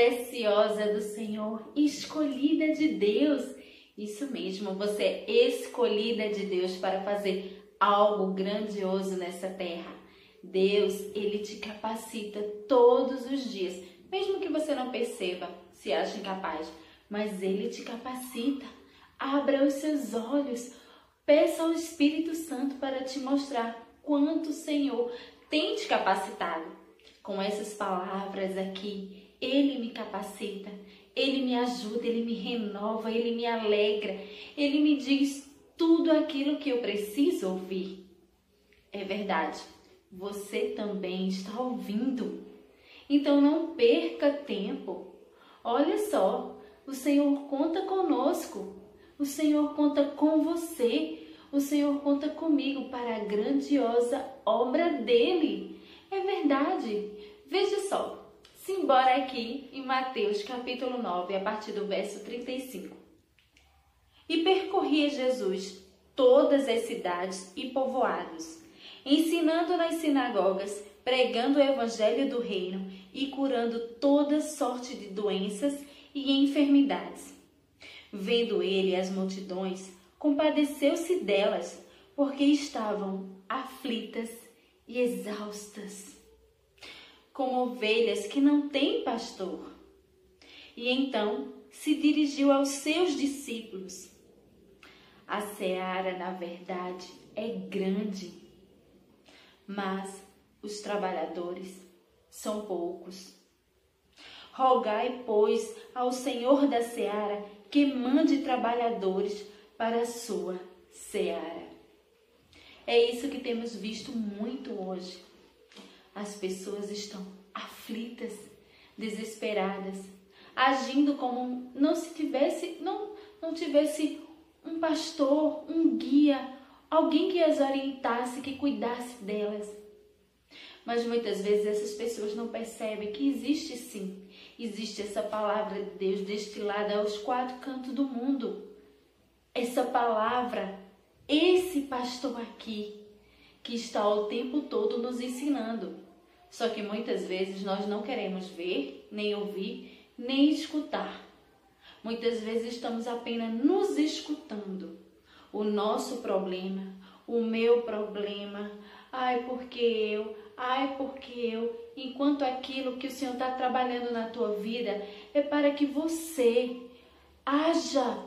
preciosa do Senhor, escolhida de Deus. Isso mesmo, você é escolhida de Deus para fazer algo grandioso nessa terra. Deus, ele te capacita todos os dias, mesmo que você não perceba, se acha incapaz, mas ele te capacita. Abra os seus olhos, peça ao Espírito Santo para te mostrar quanto o Senhor tem te capacitado. Com essas palavras aqui, ele me capacita, ele me ajuda, ele me renova, ele me alegra, ele me diz tudo aquilo que eu preciso ouvir. É verdade, você também está ouvindo. Então não perca tempo. Olha só, o Senhor conta conosco. O Senhor conta com você. O Senhor conta comigo para a grandiosa obra dele. É verdade. Veja só. Simbora aqui em Mateus capítulo 9, a partir do verso 35. E percorria Jesus todas as cidades e povoados, ensinando nas sinagogas, pregando o evangelho do reino e curando toda sorte de doenças e enfermidades. Vendo ele as multidões, compadeceu-se delas, porque estavam aflitas e exaustas, como ovelhas que não têm pastor. E então se dirigiu aos seus discípulos. A seara, na verdade, é grande, mas os trabalhadores são poucos. Rogai, pois, ao Senhor da seara que mande trabalhadores para a sua seara. É isso que temos visto muito hoje. As pessoas estão aflitas, desesperadas, agindo como não se tivesse, não, não tivesse um pastor, um guia, alguém que as orientasse, que cuidasse delas. Mas muitas vezes essas pessoas não percebem que existe sim, existe essa palavra de Deus destilada aos quatro cantos do mundo. Essa palavra, esse pastor aqui, que está o tempo todo nos ensinando. Só que muitas vezes nós não queremos ver, nem ouvir, nem escutar. Muitas vezes estamos apenas nos escutando. O nosso problema, o meu problema, ai, porque eu, ai, porque eu, enquanto aquilo que o Senhor está trabalhando na tua vida é para que você haja,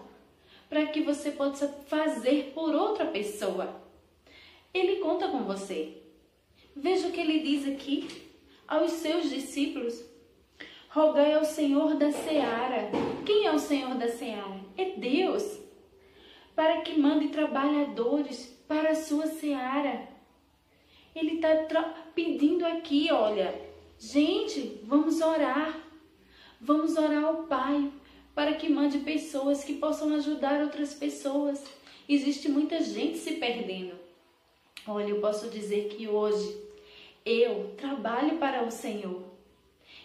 para que você possa fazer por outra pessoa. Ele conta com você. Veja o que ele diz aqui aos seus discípulos. Rogai ao Senhor da seara. Quem é o Senhor da seara? É Deus. Para que mande trabalhadores para a sua seara. Ele está pedindo aqui, olha, gente, vamos orar. Vamos orar ao Pai para que mande pessoas que possam ajudar outras pessoas. Existe muita gente se perdendo. Olha, eu posso dizer que hoje eu trabalho para o Senhor.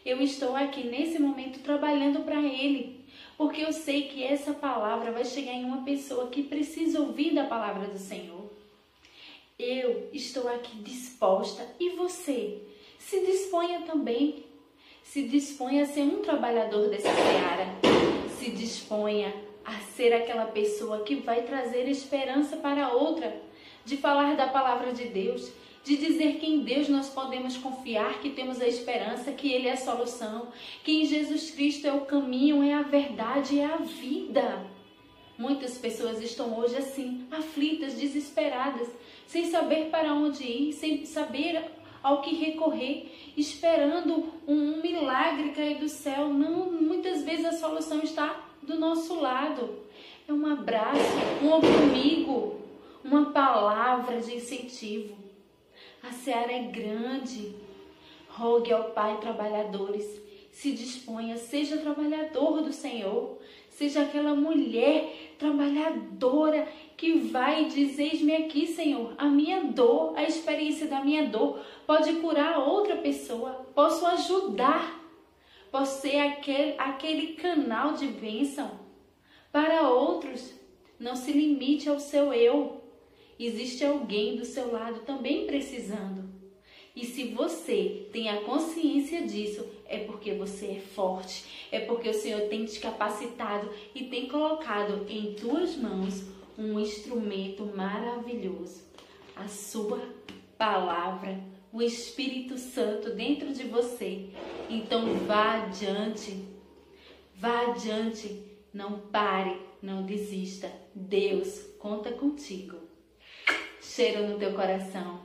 Eu estou aqui nesse momento trabalhando para Ele, porque eu sei que essa palavra vai chegar em uma pessoa que precisa ouvir da palavra do Senhor. Eu estou aqui disposta e você se disponha também. Se disponha a ser um trabalhador dessa seara. Se disponha a ser aquela pessoa que vai trazer esperança para outra, de falar da palavra de Deus, de dizer que em Deus nós podemos confiar, que temos a esperança, que Ele é a solução, que em Jesus Cristo é o caminho, é a verdade, é a vida. Muitas pessoas estão hoje assim, aflitas, desesperadas, sem saber para onde ir, sem saber ao que recorrer, esperando um milagre cair do céu. Não, muitas vezes a solução está do nosso lado. É um abraço, um amigo, uma palavra de incentivo. A seara é grande. Rogue ao Pai trabalhadores. Se disponha, seja trabalhador do Senhor. Seja aquela mulher trabalhadora que vai dizer: Eis-me aqui, Senhor, a minha dor, a experiência da minha dor pode curar outra pessoa, posso ajudar, posso ser aquele, aquele canal de bênção para outros. Não se limite ao seu eu. Existe alguém do seu lado também precisando. E se você tem a consciência disso, é porque você é forte, é porque o Senhor tem te capacitado e tem colocado em tuas mãos um instrumento maravilhoso, a sua palavra, o Espírito Santo dentro de você. Então vá adiante, vá adiante, não pare, não desista. Deus conta contigo. Cheiro no teu coração.